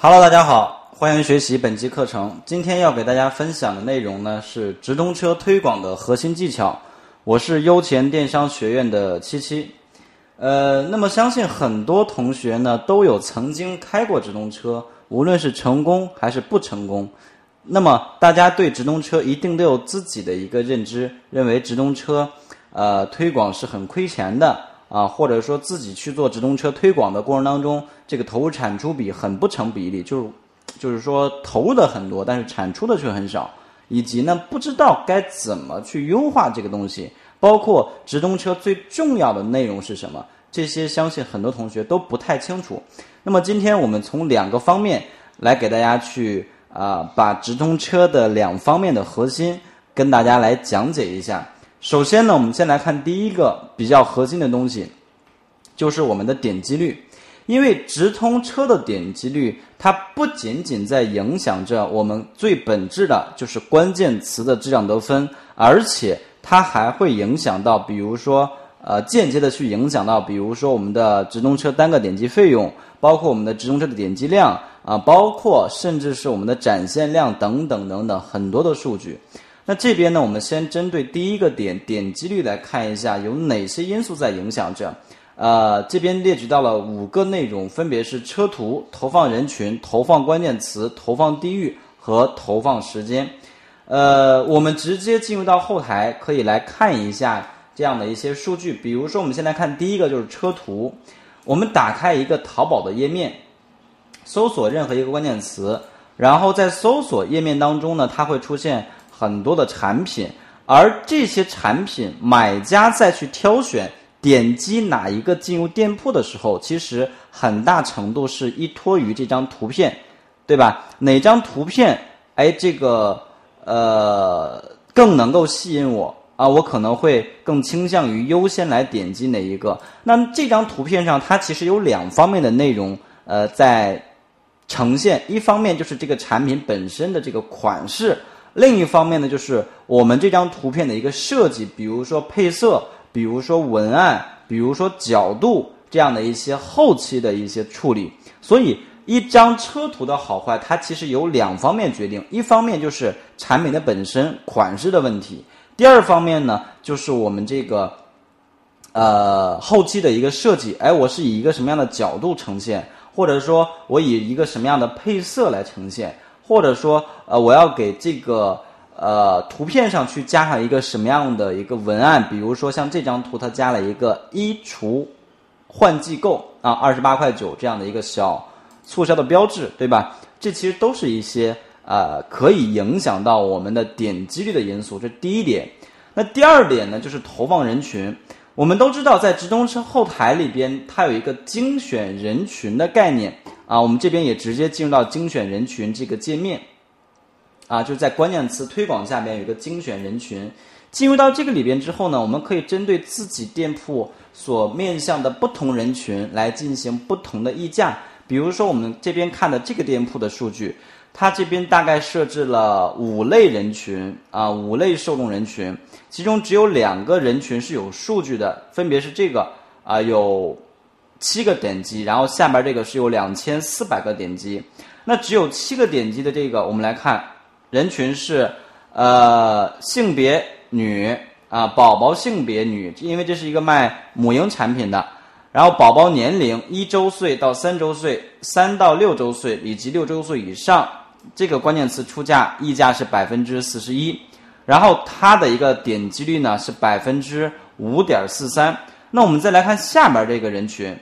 Hello，大家好，欢迎学习本期课程。今天要给大家分享的内容呢是直通车推广的核心技巧。我是优钱电商学院的七七。呃，那么相信很多同学呢都有曾经开过直通车，无论是成功还是不成功。那么大家对直通车一定都有自己的一个认知，认为直通车呃推广是很亏钱的啊，或者说自己去做直通车推广的过程当中，这个投入产出比很不成比例，就是就是说投入的很多，但是产出的却很少，以及呢不知道该怎么去优化这个东西。包括直通车最重要的内容是什么？这些相信很多同学都不太清楚。那么今天我们从两个方面来给大家去啊，把直通车的两方面的核心跟大家来讲解一下。首先呢，我们先来看第一个比较核心的东西，就是我们的点击率。因为直通车的点击率，它不仅仅在影响着我们最本质的就是关键词的质量得分，而且它还会影响到，比如说，呃，间接的去影响到，比如说我们的直通车单个点击费用，包括我们的直通车的点击量啊，包括甚至是我们的展现量等等等等很多的数据。那这边呢，我们先针对第一个点点击率来看一下，有哪些因素在影响着。呃，这边列举到了五个内容，分别是车图、投放人群、投放关键词、投放地域和投放时间。呃，我们直接进入到后台，可以来看一下这样的一些数据。比如说，我们先来看第一个，就是车图。我们打开一个淘宝的页面，搜索任何一个关键词，然后在搜索页面当中呢，它会出现很多的产品，而这些产品买家再去挑选。点击哪一个进入店铺的时候，其实很大程度是依托于这张图片，对吧？哪张图片，哎，这个呃更能够吸引我啊？我可能会更倾向于优先来点击哪一个。那这张图片上，它其实有两方面的内容呃在呈现，一方面就是这个产品本身的这个款式，另一方面呢就是我们这张图片的一个设计，比如说配色。比如说文案，比如说角度这样的一些后期的一些处理，所以一张车图的好坏，它其实有两方面决定，一方面就是产品的本身款式的问题，第二方面呢就是我们这个呃后期的一个设计，哎，我是以一个什么样的角度呈现，或者说我以一个什么样的配色来呈现，或者说呃我要给这个。呃，图片上去加上一个什么样的一个文案？比如说像这张图，它加了一个衣橱换季购啊，二十八块九这样的一个小促销的标志，对吧？这其实都是一些呃可以影响到我们的点击率的因素。这第一点。那第二点呢，就是投放人群。我们都知道，在直通车后台里边，它有一个精选人群的概念啊。我们这边也直接进入到精选人群这个界面。啊，就在关键词推广下边有一个精选人群，进入到这个里边之后呢，我们可以针对自己店铺所面向的不同人群来进行不同的溢价。比如说我们这边看的这个店铺的数据，它这边大概设置了五类人群啊，五类受众人群，其中只有两个人群是有数据的，分别是这个啊有七个点击，然后下边这个是有两千四百个点击，那只有七个点击的这个，我们来看。人群是，呃，性别女啊，宝宝性别女，因为这是一个卖母婴产品的。然后宝宝年龄一周岁到三周岁，三到六周岁以及六周岁以上，这个关键词出价溢价是百分之四十一。然后它的一个点击率呢是百分之五点四三。那我们再来看下边这个人群，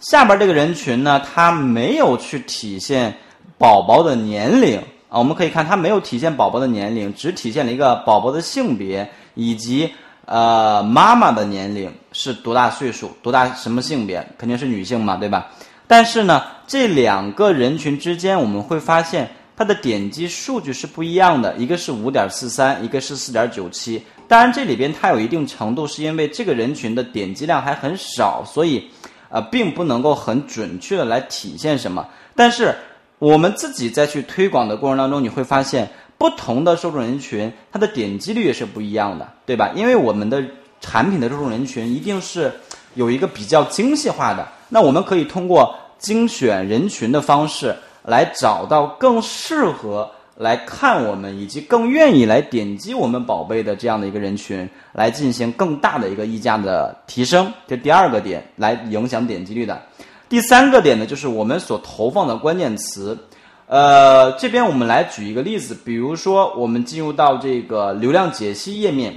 下边这个人群呢，它没有去体现宝宝的年龄。啊，我们可以看它没有体现宝宝的年龄，只体现了一个宝宝的性别以及呃妈妈的年龄是多大岁数，多大什么性别，肯定是女性嘛，对吧？但是呢，这两个人群之间我们会发现它的点击数据是不一样的，一个是五点四三，一个是四点九七。当然这里边它有一定程度是因为这个人群的点击量还很少，所以呃并不能够很准确的来体现什么，但是。我们自己在去推广的过程当中，你会发现不同的受众人群，它的点击率也是不一样的，对吧？因为我们的产品的受众人群一定是有一个比较精细化的。那我们可以通过精选人群的方式，来找到更适合来看我们以及更愿意来点击我们宝贝的这样的一个人群，来进行更大的一个溢价的提升。这第二个点来影响点击率的。第三个点呢，就是我们所投放的关键词。呃，这边我们来举一个例子，比如说我们进入到这个流量解析页面，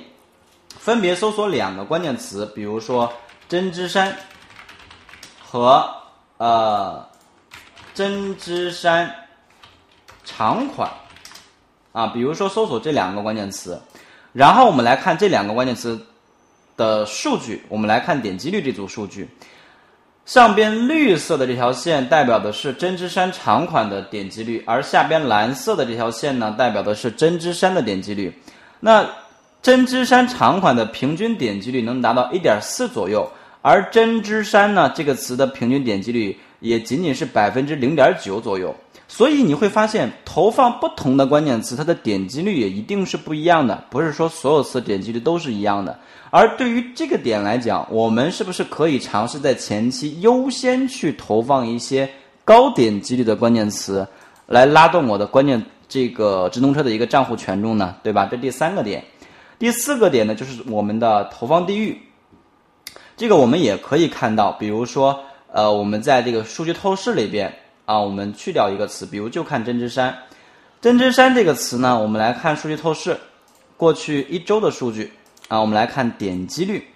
分别搜索两个关键词，比如说针织衫和呃针织衫长款啊，比如说搜索这两个关键词，然后我们来看这两个关键词的数据，我们来看点击率这组数据。上边绿色的这条线代表的是针织衫长款的点击率，而下边蓝色的这条线呢，代表的是针织衫的点击率。那针织衫长款的平均点击率能达到一点四左右，而针织衫呢这个词的平均点击率也仅仅是百分之零点九左右。所以你会发现，投放不同的关键词，它的点击率也一定是不一样的，不是说所有词点击率都是一样的。而对于这个点来讲，我们是不是可以尝试在前期优先去投放一些高点击率的关键词，来拉动我的关键这个直通车的一个账户权重呢？对吧？这第三个点，第四个点呢，就是我们的投放地域。这个我们也可以看到，比如说，呃，我们在这个数据透视里边啊，我们去掉一个词，比如就看针织衫。针织衫这个词呢，我们来看数据透视，过去一周的数据。啊，我们来看点击率。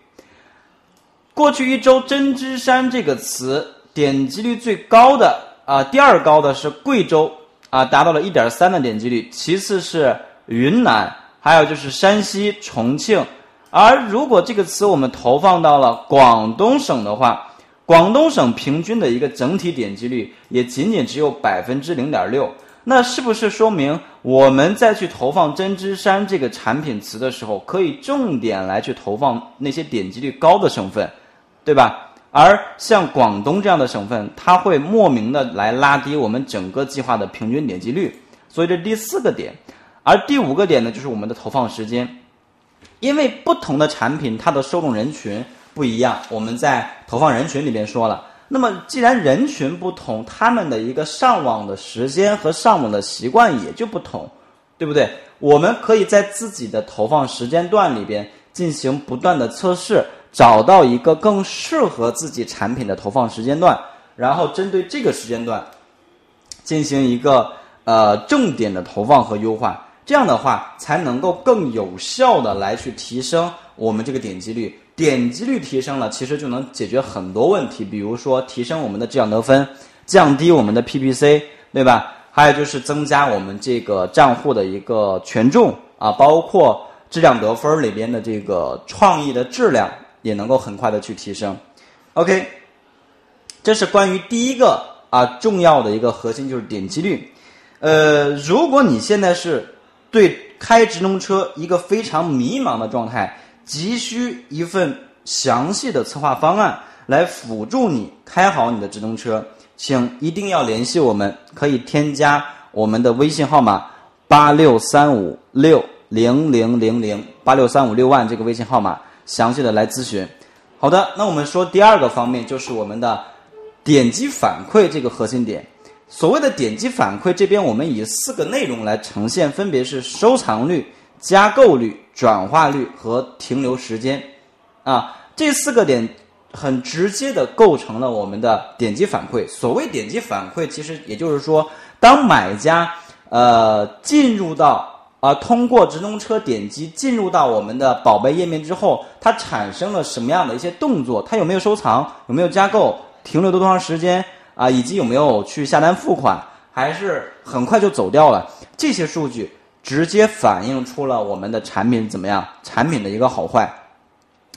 过去一周，“针织衫”这个词点击率最高的啊，第二高的是贵州啊，达到了一点三的点击率，其次是云南，还有就是山西、重庆。而如果这个词我们投放到了广东省的话，广东省平均的一个整体点击率也仅仅只有百分之零点六。那是不是说明我们在去投放针织衫这个产品词的时候，可以重点来去投放那些点击率高的省份，对吧？而像广东这样的省份，它会莫名的来拉低我们整个计划的平均点击率。所以这第四个点，而第五个点呢，就是我们的投放时间，因为不同的产品它的受众人群不一样，我们在投放人群里边说了。那么，既然人群不同，他们的一个上网的时间和上网的习惯也就不同，对不对？我们可以在自己的投放时间段里边进行不断的测试，找到一个更适合自己产品的投放时间段，然后针对这个时间段进行一个呃重点的投放和优化，这样的话才能够更有效的来去提升我们这个点击率。点击率提升了，其实就能解决很多问题，比如说提升我们的质量得分，降低我们的 PPC，对吧？还有就是增加我们这个账户的一个权重啊，包括质量得分里边的这个创意的质量也能够很快的去提升。OK，这是关于第一个啊重要的一个核心就是点击率。呃，如果你现在是对开直通车一个非常迷茫的状态。急需一份详细的策划方案来辅助你开好你的直通车，请一定要联系我们，可以添加我们的微信号码八六三五六零零零零八六三五六万这个微信号码，详细的来咨询。好的，那我们说第二个方面就是我们的点击反馈这个核心点。所谓的点击反馈，这边我们以四个内容来呈现，分别是收藏率。加购率、转化率和停留时间，啊，这四个点很直接的构成了我们的点击反馈。所谓点击反馈，其实也就是说，当买家呃进入到啊通过直通车点击进入到我们的宝贝页面之后，它产生了什么样的一些动作？它有没有收藏？有没有加购？停留多长时间？啊，以及有没有去下单付款？还是很快就走掉了？这些数据。直接反映出了我们的产品怎么样，产品的一个好坏。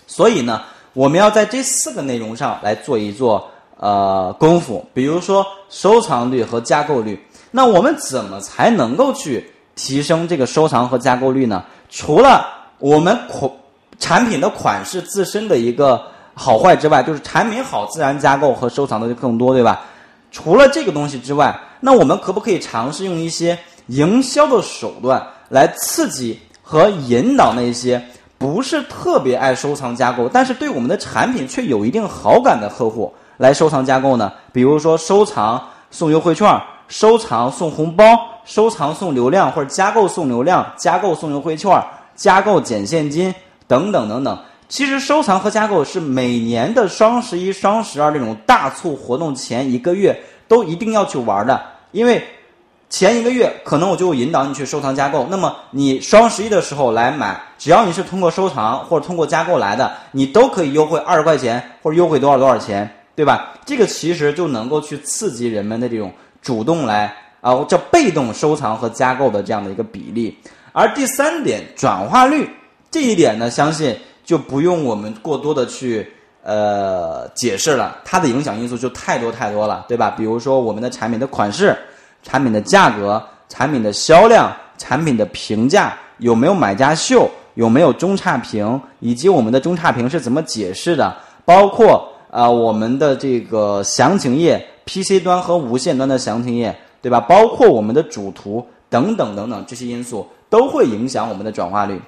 所以呢，我们要在这四个内容上来做一做呃功夫。比如说收藏率和加购率，那我们怎么才能够去提升这个收藏和加购率呢？除了我们款产品的款式自身的一个好坏之外，就是产品好，自然加购和收藏的就更多，对吧？除了这个东西之外，那我们可不可以尝试用一些？营销的手段来刺激和引导那些不是特别爱收藏加购，但是对我们的产品却有一定好感的客户，来收藏加购呢？比如说收藏送优惠券，收藏送红包，收藏送流量，或者加购送流量，加购送优惠券，加购减现金等等等等。其实收藏和加购是每年的双十一、双十二这种大促活动前一个月都一定要去玩的，因为。前一个月可能我就引导你去收藏加购，那么你双十一的时候来买，只要你是通过收藏或者通过加购来的，你都可以优惠二十块钱或者优惠多少多少钱，对吧？这个其实就能够去刺激人们的这种主动来啊，叫被动收藏和加购的这样的一个比例。而第三点转化率这一点呢，相信就不用我们过多的去呃解释了，它的影响因素就太多太多了，对吧？比如说我们的产品的款式。产品的价格、产品的销量、产品的评价有没有买家秀？有没有中差评？以及我们的中差评是怎么解释的？包括啊，我们的这个详情页、PC 端和无线端的详情页，对吧？包括我们的主图等等等等，这些因素都会影响我们的转化率。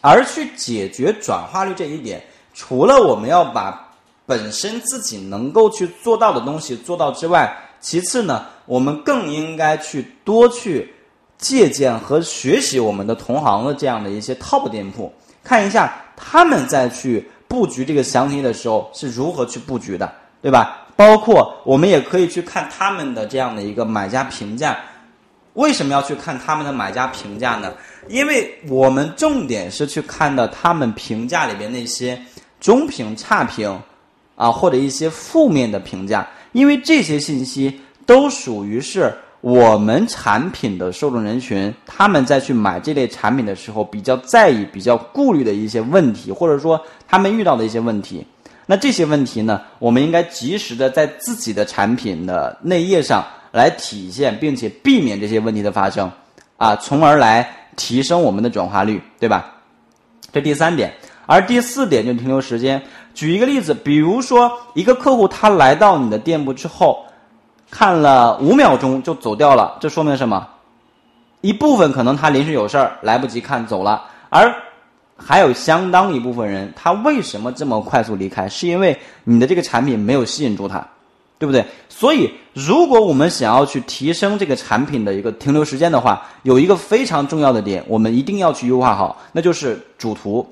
而去解决转化率这一点，除了我们要把本身自己能够去做到的东西做到之外，其次呢，我们更应该去多去借鉴和学习我们的同行的这样的一些 top 店铺，看一下他们在去布局这个详情页的时候是如何去布局的，对吧？包括我们也可以去看他们的这样的一个买家评价。为什么要去看他们的买家评价呢？因为我们重点是去看到他们评价里边那些中评、差评啊，或者一些负面的评价。因为这些信息都属于是我们产品的受众人群，他们在去买这类产品的时候比较在意、比较顾虑的一些问题，或者说他们遇到的一些问题。那这些问题呢，我们应该及时的在自己的产品的内页上来体现，并且避免这些问题的发生，啊，从而来提升我们的转化率，对吧？这第三点，而第四点就停留时间。举一个例子，比如说一个客户他来到你的店铺之后，看了五秒钟就走掉了，这说明什么？一部分可能他临时有事儿来不及看走了，而还有相当一部分人，他为什么这么快速离开？是因为你的这个产品没有吸引住他，对不对？所以，如果我们想要去提升这个产品的一个停留时间的话，有一个非常重要的点，我们一定要去优化好，那就是主图，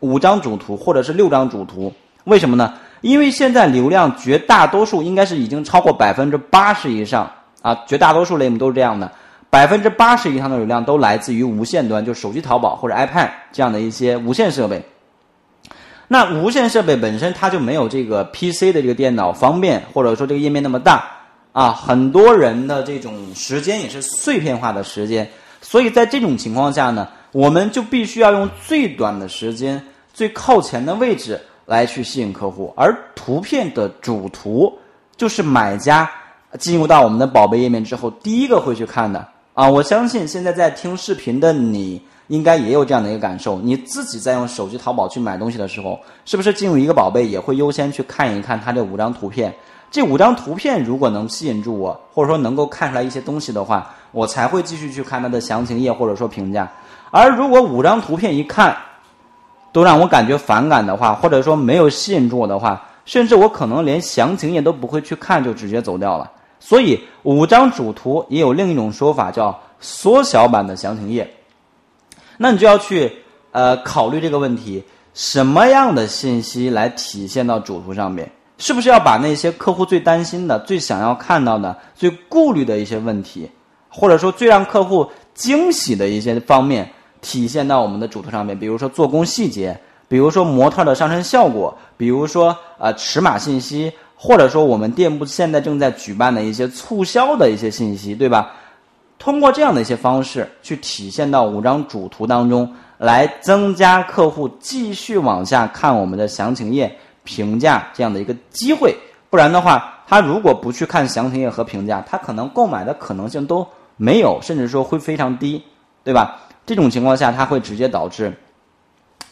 五张主图或者是六张主图。为什么呢？因为现在流量绝大多数应该是已经超过百分之八十以上啊，绝大多数类目都是这样的，百分之八十以上的流量都来自于无线端，就手机淘宝或者 iPad 这样的一些无线设备。那无线设备本身它就没有这个 PC 的这个电脑方便，或者说这个页面那么大啊，很多人的这种时间也是碎片化的时间，所以在这种情况下呢，我们就必须要用最短的时间、最靠前的位置。来去吸引客户，而图片的主图就是买家进入到我们的宝贝页面之后第一个会去看的啊！我相信现在在听视频的你应该也有这样的一个感受，你自己在用手机淘宝去买东西的时候，是不是进入一个宝贝也会优先去看一看它这五张图片？这五张图片如果能吸引住我，或者说能够看出来一些东西的话，我才会继续去看它的详情页或者说评价。而如果五张图片一看，都让我感觉反感的话，或者说没有吸引住我的话，甚至我可能连详情页都不会去看，就直接走掉了。所以五张主图也有另一种说法，叫缩小版的详情页。那你就要去呃考虑这个问题：什么样的信息来体现到主图上面？是不是要把那些客户最担心的、最想要看到的、最顾虑的一些问题，或者说最让客户惊喜的一些方面？体现到我们的主图上面，比如说做工细节，比如说模特的上身效果，比如说呃尺码信息，或者说我们店铺现在正在举办的一些促销的一些信息，对吧？通过这样的一些方式去体现到五张主图当中，来增加客户继续往下看我们的详情页评价这样的一个机会。不然的话，他如果不去看详情页和评价，他可能购买的可能性都没有，甚至说会非常低，对吧？这种情况下，它会直接导致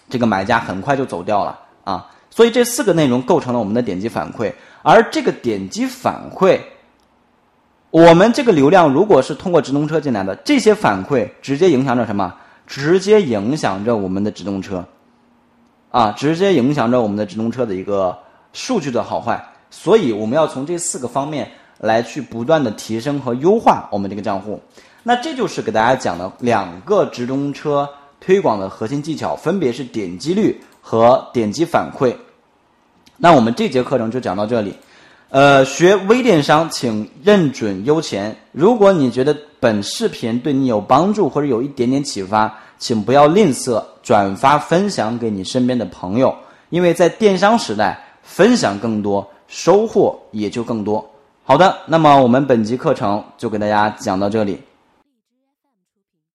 这个买家很快就走掉了啊！所以这四个内容构成了我们的点击反馈，而这个点击反馈，我们这个流量如果是通过直通车进来的，这些反馈直接影响着什么？直接影响着我们的直通车啊！直接影响着我们的直通车的一个数据的好坏。所以我们要从这四个方面来去不断的提升和优化我们这个账户。那这就是给大家讲的两个直通车推广的核心技巧，分别是点击率和点击反馈。那我们这节课程就讲到这里。呃，学微电商，请认准优钱。如果你觉得本视频对你有帮助或者有一点点启发，请不要吝啬转发分享给你身边的朋友，因为在电商时代，分享更多，收获也就更多。好的，那么我们本集课程就给大家讲到这里。